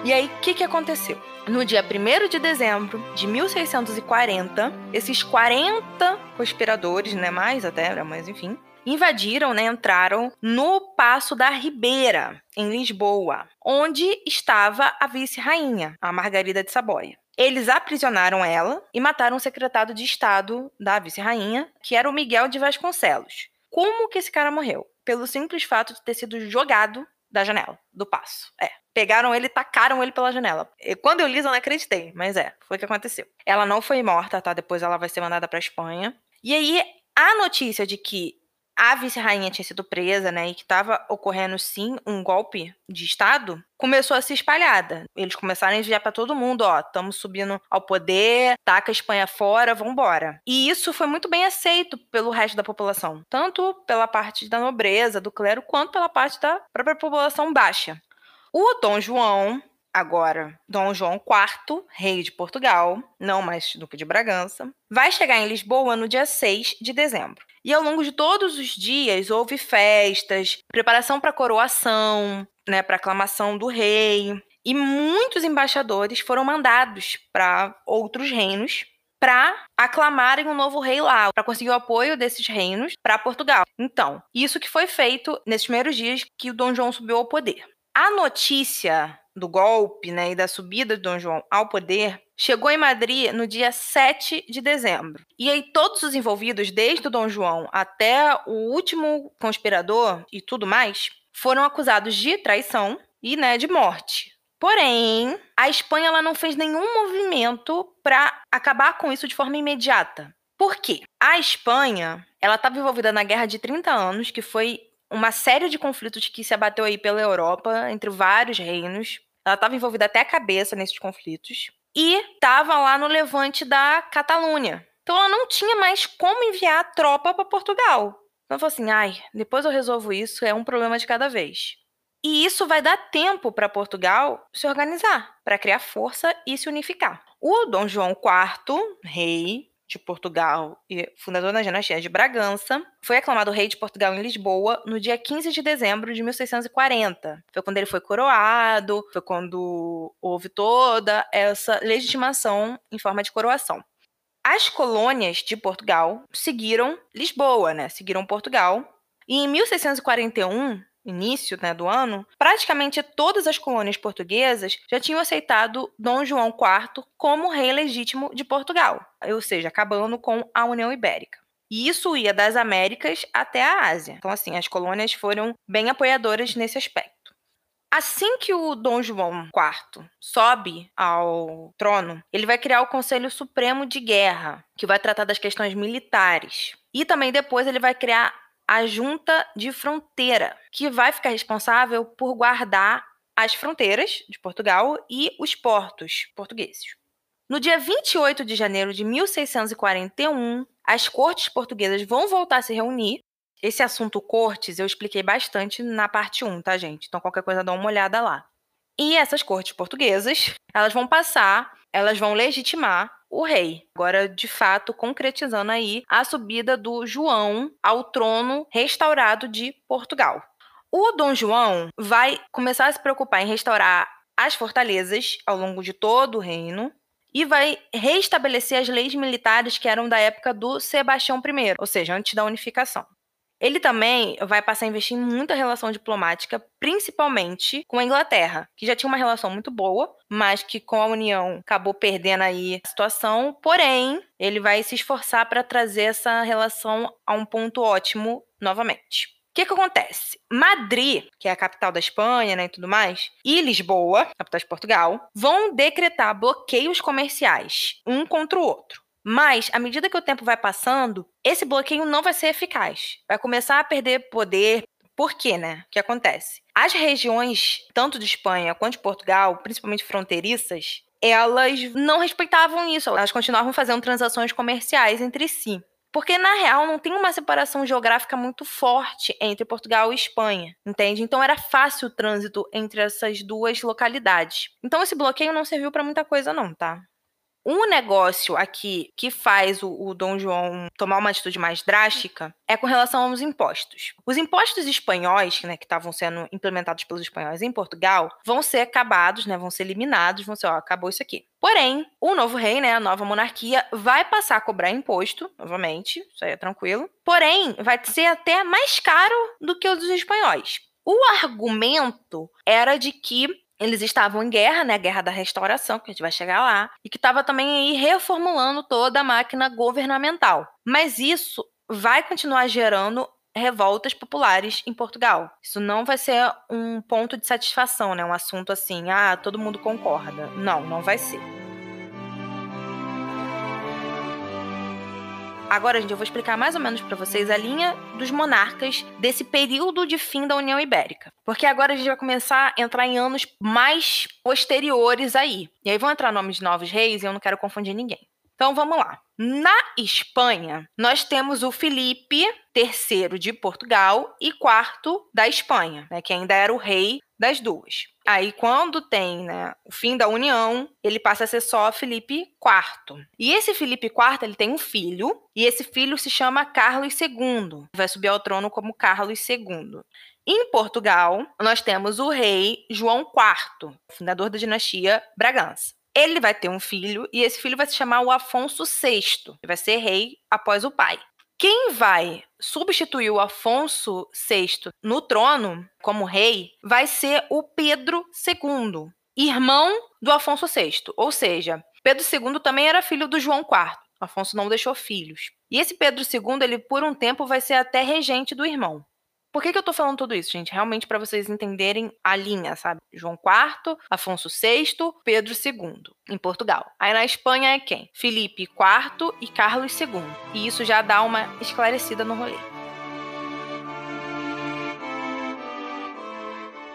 E aí, o que, que aconteceu? No dia 1 de dezembro de 1640, esses 40 conspiradores, né, mais até, mas enfim, invadiram, né, entraram no Passo da Ribeira, em Lisboa, onde estava a vice-rainha, a Margarida de Saboia. Eles aprisionaram ela e mataram o secretário de Estado da vice-rainha, que era o Miguel de Vasconcelos. Como que esse cara morreu? Pelo simples fato de ter sido jogado da janela, do passo. É. Pegaram ele e tacaram ele pela janela. E quando eu li, eu não acreditei, mas é, foi o que aconteceu. Ela não foi morta, tá? Depois ela vai ser mandada pra Espanha. E aí, a notícia de que a vice-rainha tinha sido presa, né, e que estava ocorrendo sim um golpe de Estado, começou a ser espalhada. Eles começaram a enviar para todo mundo, ó, estamos subindo ao poder, taca a Espanha fora, vambora. E isso foi muito bem aceito pelo resto da população, tanto pela parte da nobreza, do clero, quanto pela parte da própria população baixa. O Dom João, agora Dom João IV, rei de Portugal, não mais Duque de Bragança, vai chegar em Lisboa no dia 6 de dezembro. E ao longo de todos os dias houve festas, preparação para coroação, né, para aclamação do rei, e muitos embaixadores foram mandados para outros reinos para aclamarem um novo rei lá, para conseguir o apoio desses reinos para Portugal. Então, isso que foi feito nesses primeiros dias que o Dom João subiu ao poder. A notícia do golpe né, e da subida de Dom João ao poder chegou em Madrid no dia 7 de dezembro. E aí todos os envolvidos, desde o Dom João até o último conspirador e tudo mais, foram acusados de traição e né, de morte. Porém, a Espanha ela não fez nenhum movimento para acabar com isso de forma imediata. Por quê? A Espanha, estava envolvida na Guerra de 30 anos, que foi uma série de conflitos que se abateu aí pela Europa, entre vários reinos. Ela estava envolvida até a cabeça nesses conflitos. E estava lá no levante da Catalunha. Então ela não tinha mais como enviar tropa para Portugal. Então falou assim: ai, depois eu resolvo isso, é um problema de cada vez. E isso vai dar tempo para Portugal se organizar, para criar força e se unificar. O Dom João IV, rei de Portugal e fundador da dinastia de Bragança, foi aclamado rei de Portugal em Lisboa no dia 15 de dezembro de 1640. Foi quando ele foi coroado, foi quando houve toda essa legitimação em forma de coroação. As colônias de Portugal seguiram Lisboa, né? Seguiram Portugal. E em 1641, início né, do ano, praticamente todas as colônias portuguesas já tinham aceitado Dom João IV como rei legítimo de Portugal, ou seja, acabando com a União Ibérica. E isso ia das Américas até a Ásia. Então, assim, as colônias foram bem apoiadoras nesse aspecto. Assim que o Dom João IV sobe ao trono, ele vai criar o Conselho Supremo de Guerra, que vai tratar das questões militares. E também depois ele vai criar a Junta de Fronteira, que vai ficar responsável por guardar as fronteiras de Portugal e os portos portugueses. No dia 28 de janeiro de 1641, as cortes portuguesas vão voltar a se reunir. Esse assunto cortes eu expliquei bastante na parte 1, tá, gente? Então qualquer coisa dá uma olhada lá. E essas cortes portuguesas, elas vão passar, elas vão legitimar o rei. Agora, de fato, concretizando aí a subida do João ao trono restaurado de Portugal. O Dom João vai começar a se preocupar em restaurar as fortalezas ao longo de todo o reino e vai restabelecer as leis militares que eram da época do Sebastião I, ou seja, antes da unificação. Ele também vai passar a investir em muita relação diplomática, principalmente com a Inglaterra, que já tinha uma relação muito boa, mas que com a União acabou perdendo aí a situação. Porém, ele vai se esforçar para trazer essa relação a um ponto ótimo novamente. O que, que acontece? Madrid, que é a capital da Espanha né, e tudo mais, e Lisboa, capital de Portugal, vão decretar bloqueios comerciais um contra o outro. Mas, à medida que o tempo vai passando, esse bloqueio não vai ser eficaz. Vai começar a perder poder. Por quê, né? O que acontece? As regiões, tanto de Espanha quanto de Portugal, principalmente fronteiriças, elas não respeitavam isso. Elas continuavam fazendo transações comerciais entre si. Porque, na real, não tem uma separação geográfica muito forte entre Portugal e Espanha, entende? Então era fácil o trânsito entre essas duas localidades. Então esse bloqueio não serviu para muita coisa, não, tá? Um negócio aqui que faz o, o, Dom João tomar uma atitude mais drástica é com relação aos impostos. Os impostos espanhóis, né, que estavam sendo implementados pelos espanhóis em Portugal, vão ser acabados, né, vão ser eliminados, vão ser, ó, acabou isso aqui. Porém, o novo rei, né, a nova monarquia, vai passar a cobrar imposto, novamente, isso aí é tranquilo. Porém, vai ser até mais caro do que o dos espanhóis. O argumento era de que eles estavam em guerra, né, a guerra da restauração, que a gente vai chegar lá, e que estava também aí reformulando toda a máquina governamental. Mas isso vai continuar gerando revoltas populares em Portugal. Isso não vai ser um ponto de satisfação, né, um assunto assim, ah, todo mundo concorda. Não, não vai ser. Agora, gente, eu vou explicar mais ou menos para vocês a linha dos monarcas desse período de fim da União Ibérica. Porque agora a gente vai começar a entrar em anos mais posteriores aí. E aí vão entrar nomes de novos reis e eu não quero confundir ninguém. Então vamos lá. Na Espanha, nós temos o Felipe III de Portugal e quarto da Espanha, né, que ainda era o rei das duas. Aí, quando tem né, o fim da união, ele passa a ser só Felipe IV. E esse Felipe IV ele tem um filho, e esse filho se chama Carlos II. Vai subir ao trono como Carlos II. Em Portugal, nós temos o rei João IV, fundador da dinastia Bragança. Ele vai ter um filho e esse filho vai se chamar o Afonso VI. Vai ser rei após o pai. Quem vai substituir o Afonso VI no trono como rei vai ser o Pedro II, irmão do Afonso VI. Ou seja, Pedro II também era filho do João IV. Afonso não deixou filhos. E esse Pedro II, ele por um tempo vai ser até regente do irmão. Por que, que eu tô falando tudo isso, gente? Realmente para vocês entenderem a linha, sabe? João IV, Afonso VI, Pedro II, em Portugal. Aí na Espanha é quem? Felipe IV e Carlos II. E isso já dá uma esclarecida no rolê.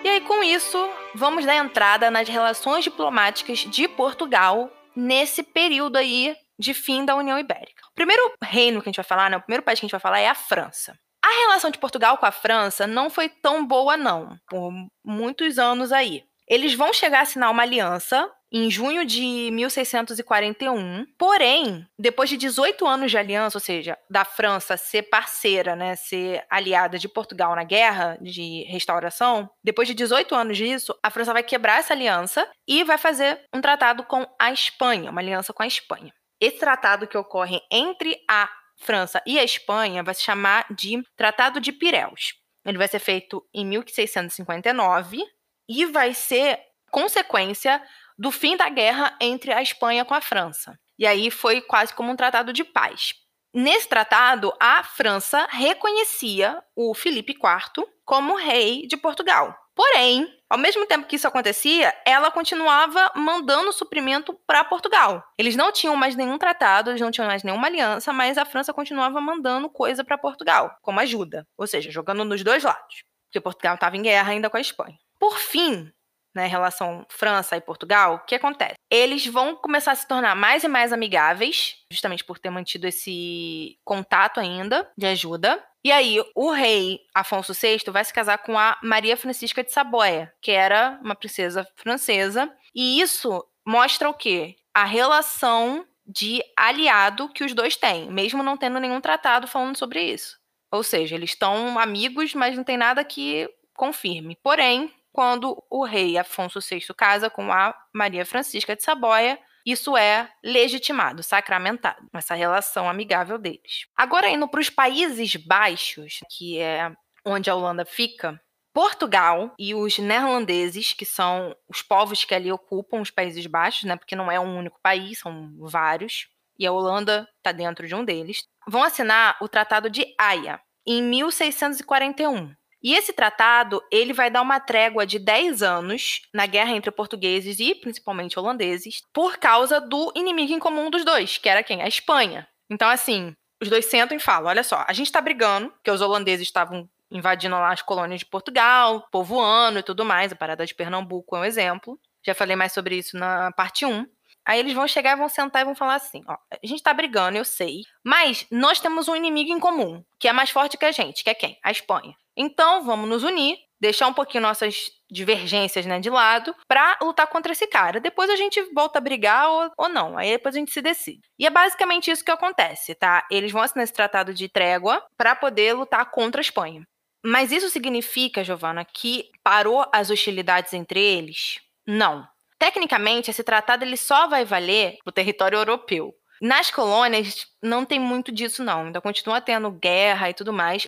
E aí, com isso, vamos dar entrada nas relações diplomáticas de Portugal nesse período aí de fim da União Ibérica. O primeiro reino que a gente vai falar, né, o primeiro país que a gente vai falar é a França. A relação de Portugal com a França não foi tão boa, não, por muitos anos aí. Eles vão chegar a assinar uma aliança em junho de 1641. Porém, depois de 18 anos de aliança, ou seja, da França ser parceira, né, ser aliada de Portugal na guerra de restauração, depois de 18 anos disso, a França vai quebrar essa aliança e vai fazer um tratado com a Espanha, uma aliança com a Espanha. Esse tratado que ocorre entre a França e a Espanha vai se chamar de Tratado de Pireus. Ele vai ser feito em 1659 e vai ser consequência do fim da guerra entre a Espanha com a França. E aí foi quase como um tratado de paz. Nesse tratado, a França reconhecia o Felipe IV como rei de Portugal. Porém, ao mesmo tempo que isso acontecia, ela continuava mandando suprimento para Portugal. Eles não tinham mais nenhum tratado, eles não tinham mais nenhuma aliança, mas a França continuava mandando coisa para Portugal, como ajuda, ou seja, jogando nos dois lados, porque Portugal estava em guerra ainda com a Espanha. Por fim, né, relação França e Portugal, o que acontece? Eles vão começar a se tornar mais e mais amigáveis, justamente por ter mantido esse contato ainda de ajuda. E aí, o rei Afonso VI vai se casar com a Maria Francisca de Saboia, que era uma princesa francesa. E isso mostra o quê? A relação de aliado que os dois têm, mesmo não tendo nenhum tratado falando sobre isso. Ou seja, eles estão amigos, mas não tem nada que confirme. Porém, quando o rei Afonso VI casa com a Maria Francisca de Saboia, isso é legitimado, sacramentado, essa relação amigável deles. Agora, indo para os Países Baixos, que é onde a Holanda fica, Portugal e os neerlandeses, que são os povos que ali ocupam os Países Baixos, né, porque não é um único país, são vários, e a Holanda está dentro de um deles, vão assinar o Tratado de Haia em 1641. E esse tratado, ele vai dar uma trégua de 10 anos na guerra entre portugueses e principalmente holandeses, por causa do inimigo em comum dos dois, que era quem? A Espanha. Então, assim, os dois sentam e falam: olha só, a gente tá brigando, porque os holandeses estavam invadindo lá as colônias de Portugal, povoando e tudo mais, a parada de Pernambuco é um exemplo. Já falei mais sobre isso na parte 1. Aí eles vão chegar vão sentar e vão falar assim: ó, a gente tá brigando, eu sei, mas nós temos um inimigo em comum, que é mais forte que a gente, que é quem? A Espanha. Então, vamos nos unir, deixar um pouquinho nossas divergências né, de lado para lutar contra esse cara. Depois a gente volta a brigar ou, ou não. Aí depois a gente se decide. E é basicamente isso que acontece, tá? Eles vão assinar esse tratado de trégua para poder lutar contra a Espanha. Mas isso significa, Giovana, que parou as hostilidades entre eles? Não. Tecnicamente, esse tratado ele só vai valer para o território europeu. Nas colônias, não tem muito disso, não. Ainda continua tendo guerra e tudo mais.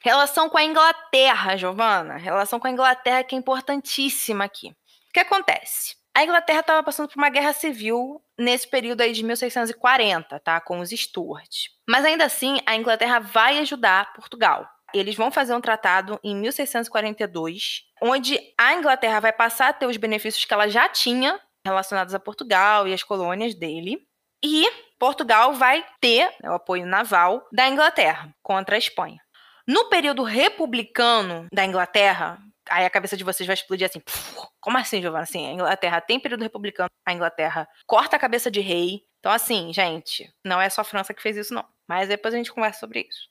Relação com a Inglaterra, Giovana. Relação com a Inglaterra que é importantíssima aqui. O que acontece? A Inglaterra estava passando por uma guerra civil nesse período aí de 1640, tá? Com os Stuarts. Mas ainda assim, a Inglaterra vai ajudar Portugal. Eles vão fazer um tratado em 1642, onde a Inglaterra vai passar a ter os benefícios que ela já tinha relacionados a Portugal e as colônias dele. E Portugal vai ter né, o apoio naval da Inglaterra contra a Espanha. No período republicano da Inglaterra, aí a cabeça de vocês vai explodir assim. Como assim, Giovana? Assim, a Inglaterra tem período republicano, a Inglaterra corta a cabeça de rei. Então, assim, gente, não é só a França que fez isso, não. Mas depois a gente conversa sobre isso.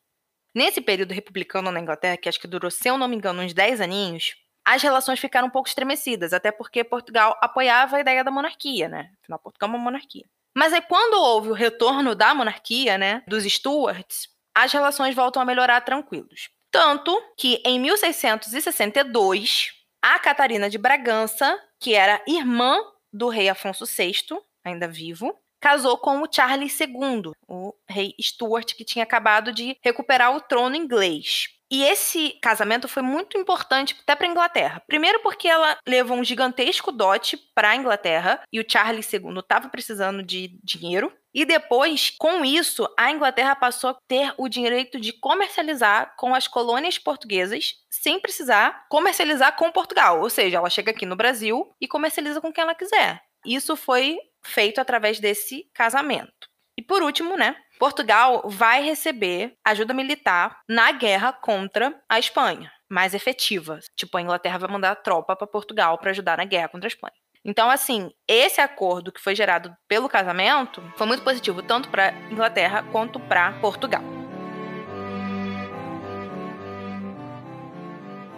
Nesse período republicano na Inglaterra, que acho que durou, se eu não me engano, uns 10 aninhos, as relações ficaram um pouco estremecidas, até porque Portugal apoiava a ideia da monarquia, né? Afinal, Portugal é uma monarquia. Mas aí, quando houve o retorno da monarquia, né, dos Stuarts, as relações voltam a melhorar tranquilos. Tanto que em 1662, a Catarina de Bragança, que era irmã do rei Afonso VI, ainda vivo, casou com o Charles II, o rei Stuart, que tinha acabado de recuperar o trono inglês. E esse casamento foi muito importante até para a Inglaterra. Primeiro porque ela levou um gigantesco dote para a Inglaterra e o Charles II estava precisando de dinheiro. E depois, com isso, a Inglaterra passou a ter o direito de comercializar com as colônias portuguesas sem precisar comercializar com Portugal. Ou seja, ela chega aqui no Brasil e comercializa com quem ela quiser. Isso foi feito através desse casamento. E por último, né, Portugal vai receber ajuda militar na guerra contra a Espanha, mais efetiva. Tipo, a Inglaterra vai mandar tropa para Portugal para ajudar na guerra contra a Espanha. Então, assim, esse acordo que foi gerado pelo casamento foi muito positivo tanto para Inglaterra quanto para Portugal.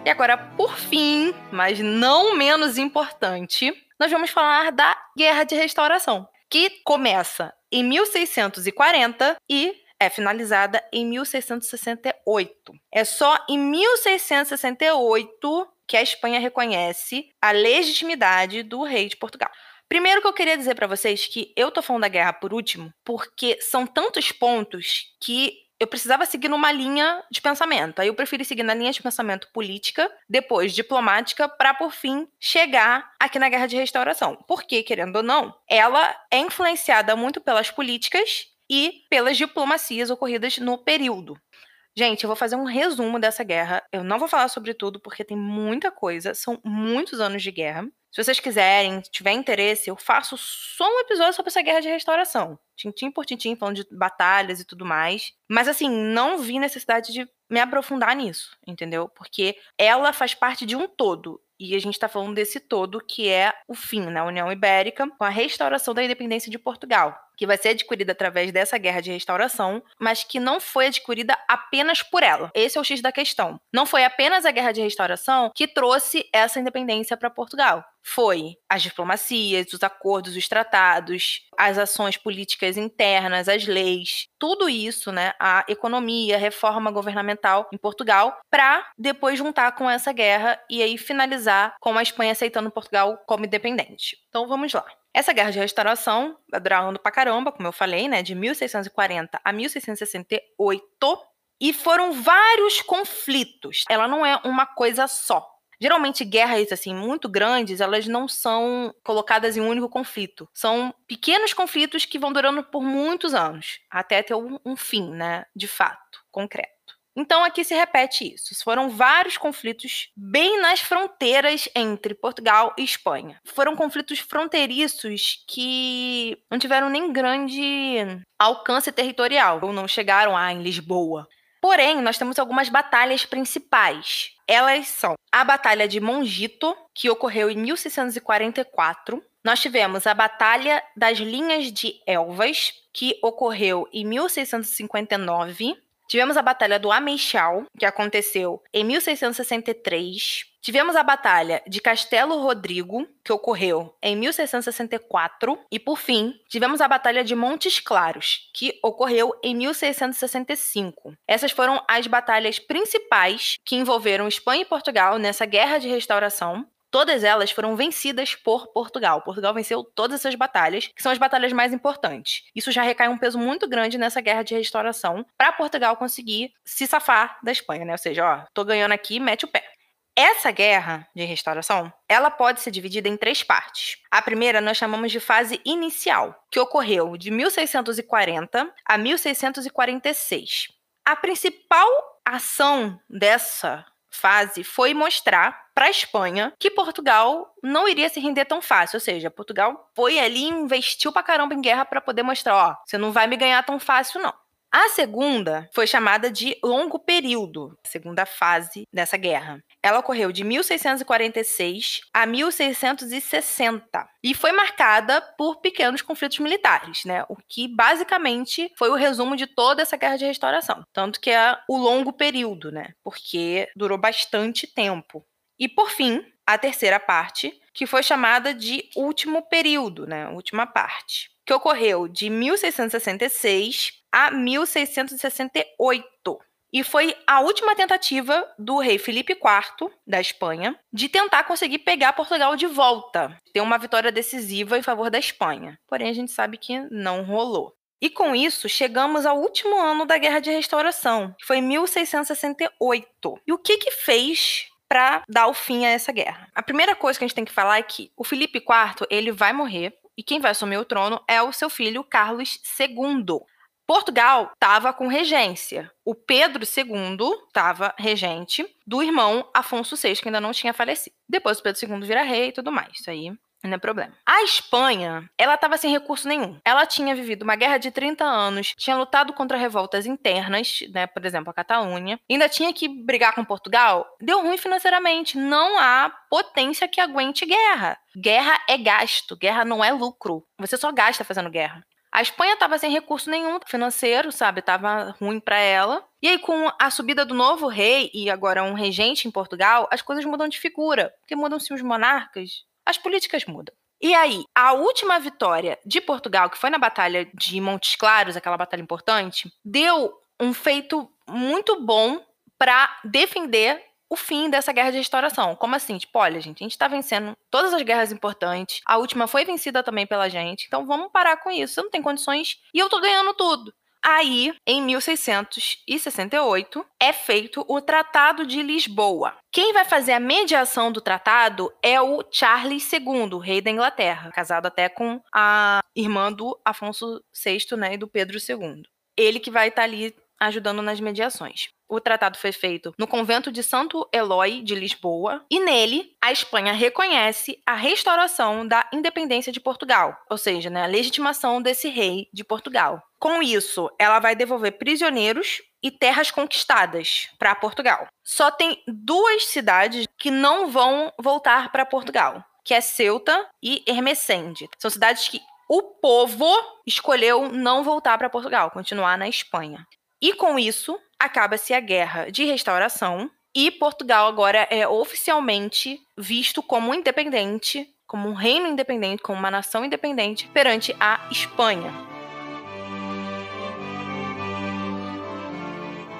E agora, por fim, mas não menos importante, nós vamos falar da Guerra de Restauração, que começa em 1640 e é finalizada em 1668. É só em 1668 que a Espanha reconhece a legitimidade do rei de Portugal. Primeiro que eu queria dizer para vocês que eu tô falando da guerra por último, porque são tantos pontos que eu precisava seguir numa linha de pensamento. Aí eu preferi seguir na linha de pensamento política, depois diplomática, para por fim chegar aqui na Guerra de Restauração. Porque, querendo ou não, ela é influenciada muito pelas políticas e pelas diplomacias ocorridas no período. Gente, eu vou fazer um resumo dessa guerra. Eu não vou falar sobre tudo porque tem muita coisa, são muitos anos de guerra. Se vocês quiserem, se tiver interesse, eu faço só um episódio sobre essa guerra de restauração. Tintim por tintim, falando de batalhas e tudo mais. Mas assim, não vi necessidade de me aprofundar nisso, entendeu? Porque ela faz parte de um todo. E a gente está falando desse todo que é o fim na né? União Ibérica, com a restauração da independência de Portugal que vai ser adquirida através dessa guerra de restauração, mas que não foi adquirida apenas por ela. Esse é o X da questão. Não foi apenas a guerra de restauração que trouxe essa independência para Portugal. Foi as diplomacias, os acordos, os tratados, as ações políticas internas, as leis, tudo isso, né, a economia, a reforma governamental em Portugal, para depois juntar com essa guerra e aí finalizar com a Espanha aceitando Portugal como independente. Então vamos lá. Essa guerra de restauração ano pra caramba, como eu falei, né? De 1640 a 1668. E foram vários conflitos. Ela não é uma coisa só. Geralmente, guerras assim muito grandes, elas não são colocadas em um único conflito. São pequenos conflitos que vão durando por muitos anos, até ter um, um fim, né? De fato, concreto. Então aqui se repete isso. Foram vários conflitos bem nas fronteiras entre Portugal e Espanha. Foram conflitos fronteiriços que não tiveram nem grande alcance territorial, ou não chegaram a em Lisboa. Porém, nós temos algumas batalhas principais. Elas são a Batalha de Mongito, que ocorreu em 1644. Nós tivemos a Batalha das Linhas de Elvas, que ocorreu em 1659. Tivemos a Batalha do Ameixal, que aconteceu em 1663. Tivemos a Batalha de Castelo Rodrigo, que ocorreu em 1664. E, por fim, tivemos a Batalha de Montes Claros, que ocorreu em 1665. Essas foram as batalhas principais que envolveram Espanha e Portugal nessa guerra de restauração. Todas elas foram vencidas por Portugal. Portugal venceu todas essas batalhas, que são as batalhas mais importantes. Isso já recai um peso muito grande nessa guerra de restauração para Portugal conseguir se safar da Espanha, né? Ou seja, ó, tô ganhando aqui, mete o pé. Essa guerra de restauração, ela pode ser dividida em três partes. A primeira nós chamamos de fase inicial, que ocorreu de 1640 a 1646. A principal ação dessa fase foi mostrar para a Espanha que Portugal não iria se render tão fácil. Ou seja, Portugal foi ali e investiu pra caramba em guerra para poder mostrar: ó, você não vai me ganhar tão fácil, não. A segunda foi chamada de longo período, segunda fase dessa guerra. Ela ocorreu de 1646 a 1660 e foi marcada por pequenos conflitos militares, né? O que basicamente foi o resumo de toda essa guerra de restauração. Tanto que é o longo período, né? Porque durou bastante tempo. E por fim, a terceira parte, que foi chamada de último período, né? Última parte que ocorreu de 1666 a 1668. E foi a última tentativa do rei Felipe IV da Espanha de tentar conseguir pegar Portugal de volta, ter uma vitória decisiva em favor da Espanha. Porém, a gente sabe que não rolou. E com isso, chegamos ao último ano da Guerra de Restauração, que foi 1668. E o que que fez para dar o fim a essa guerra? A primeira coisa que a gente tem que falar é que o Felipe IV, ele vai morrer e quem vai assumir o trono é o seu filho Carlos II. Portugal estava com regência. O Pedro II estava regente do irmão Afonso VI, que ainda não tinha falecido. Depois o Pedro II vira rei e tudo mais. Isso aí não é problema. A Espanha, ela estava sem recurso nenhum. Ela tinha vivido uma guerra de 30 anos, tinha lutado contra revoltas internas, né, por exemplo, a Catalunha, ainda tinha que brigar com Portugal. Deu ruim financeiramente. Não há potência que aguente guerra. Guerra é gasto, guerra não é lucro. Você só gasta fazendo guerra. A Espanha estava sem recurso nenhum financeiro, sabe? Tava ruim para ela. E aí, com a subida do novo rei e agora um regente em Portugal, as coisas mudam de figura. Porque mudam-se os monarcas, as políticas mudam. E aí, a última vitória de Portugal, que foi na Batalha de Montes Claros, aquela batalha importante, deu um feito muito bom para defender o fim dessa guerra de restauração. Como assim? Tipo, olha, gente, a gente tá vencendo todas as guerras importantes. A última foi vencida também pela gente. Então vamos parar com isso. Você não tem condições e eu tô ganhando tudo. Aí, em 1668, é feito o Tratado de Lisboa. Quem vai fazer a mediação do tratado é o Charles II, rei da Inglaterra, casado até com a irmã do Afonso VI né, e do Pedro II. Ele que vai estar tá ali ajudando nas mediações. O tratado foi feito no convento de Santo Eloy de Lisboa e nele a Espanha reconhece a restauração da independência de Portugal, ou seja, né, a legitimação desse rei de Portugal. Com isso, ela vai devolver prisioneiros e terras conquistadas para Portugal. Só tem duas cidades que não vão voltar para Portugal, que é Ceuta e Hermesende. São cidades que o povo escolheu não voltar para Portugal, continuar na Espanha. E com isso, acaba-se a guerra de restauração e Portugal agora é oficialmente visto como independente, como um reino independente, como uma nação independente perante a Espanha.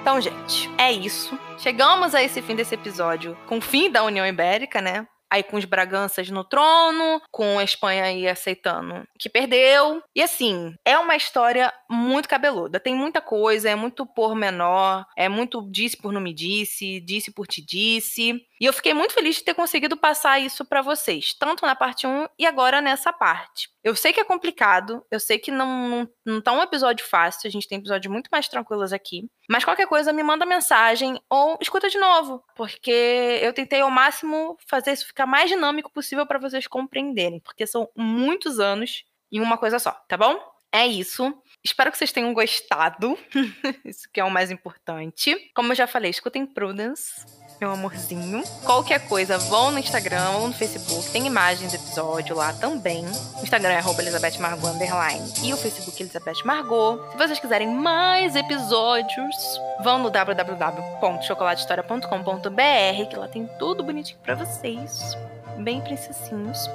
Então, gente, é isso. Chegamos a esse fim desse episódio com o fim da União Ibérica, né? Aí com os Braganças no trono, com a Espanha aí aceitando que perdeu. E assim, é uma história muito cabeluda. Tem muita coisa, é muito pormenor, é muito disse por não me disse, disse por te disse. E eu fiquei muito feliz de ter conseguido passar isso para vocês, tanto na parte 1 e agora nessa parte. Eu sei que é complicado, eu sei que não, não, não tá um episódio fácil, a gente tem episódios muito mais tranquilos aqui. Mas qualquer coisa, me manda mensagem ou escuta de novo, porque eu tentei ao máximo fazer isso ficar mais dinâmico possível para vocês compreenderem, porque são muitos anos em uma coisa só, tá bom? É isso. Espero que vocês tenham gostado. isso que é o mais importante. Como eu já falei, escutem Prudence meu amorzinho. Qualquer coisa, vão no Instagram ou no Facebook, tem imagem do episódio lá também. O Instagram é Elizabeth Margot underline e o Facebook Elizabeth Margot. Se vocês quiserem mais episódios, vão no www.chocolatehistoria.com.br que lá tem tudo bonitinho para vocês, bem princessinhos.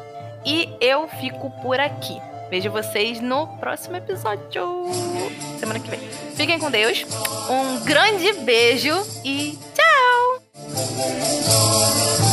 E eu fico por aqui. Vejo vocês no próximo episódio, semana que vem. Fiquem com Deus, um grande beijo e tchau! Thank you.